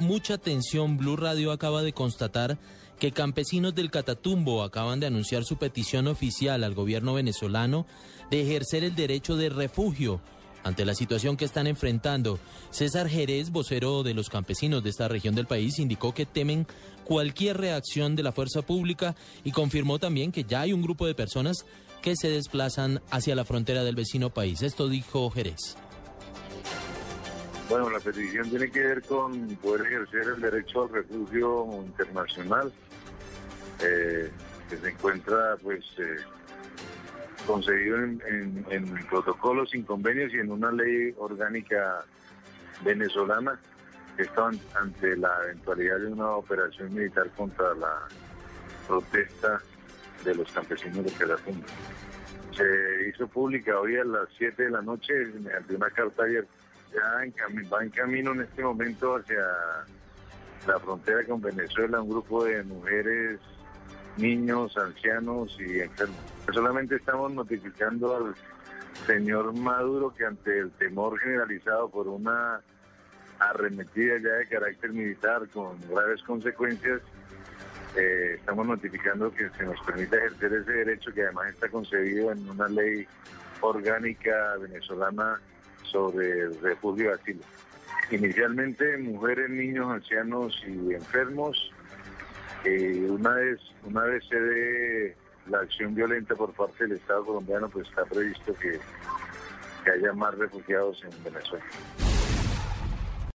Mucha atención. Blue Radio acaba de constatar que campesinos del Catatumbo acaban de anunciar su petición oficial al gobierno venezolano de ejercer el derecho de refugio ante la situación que están enfrentando. César Jerez, vocero de los campesinos de esta región del país, indicó que temen cualquier reacción de la fuerza pública y confirmó también que ya hay un grupo de personas que se desplazan hacia la frontera del vecino país. Esto dijo Jerez. Bueno, la petición tiene que ver con poder ejercer el derecho al refugio internacional eh, que se encuentra pues eh, conseguido en, protocolos, en convenios y en una ley orgánica venezolana que está ante la eventualidad de una operación militar contra la protesta de los campesinos de Catatumbo. Se hizo pública hoy a las 7 de la noche mediante una carta abierta ya va en camino en este momento hacia la frontera con Venezuela un grupo de mujeres, niños, ancianos y enfermos. Solamente estamos notificando al señor Maduro que ante el temor generalizado por una arremetida ya de carácter militar con graves consecuencias, eh, estamos notificando que se nos permita ejercer ese derecho que además está concebido en una ley orgánica venezolana sobre refugio de. Inicialmente mujeres, niños, ancianos y enfermos. Eh, una vez una vez se dé la acción violenta por parte del Estado colombiano, pues está previsto que, que haya más refugiados en Venezuela.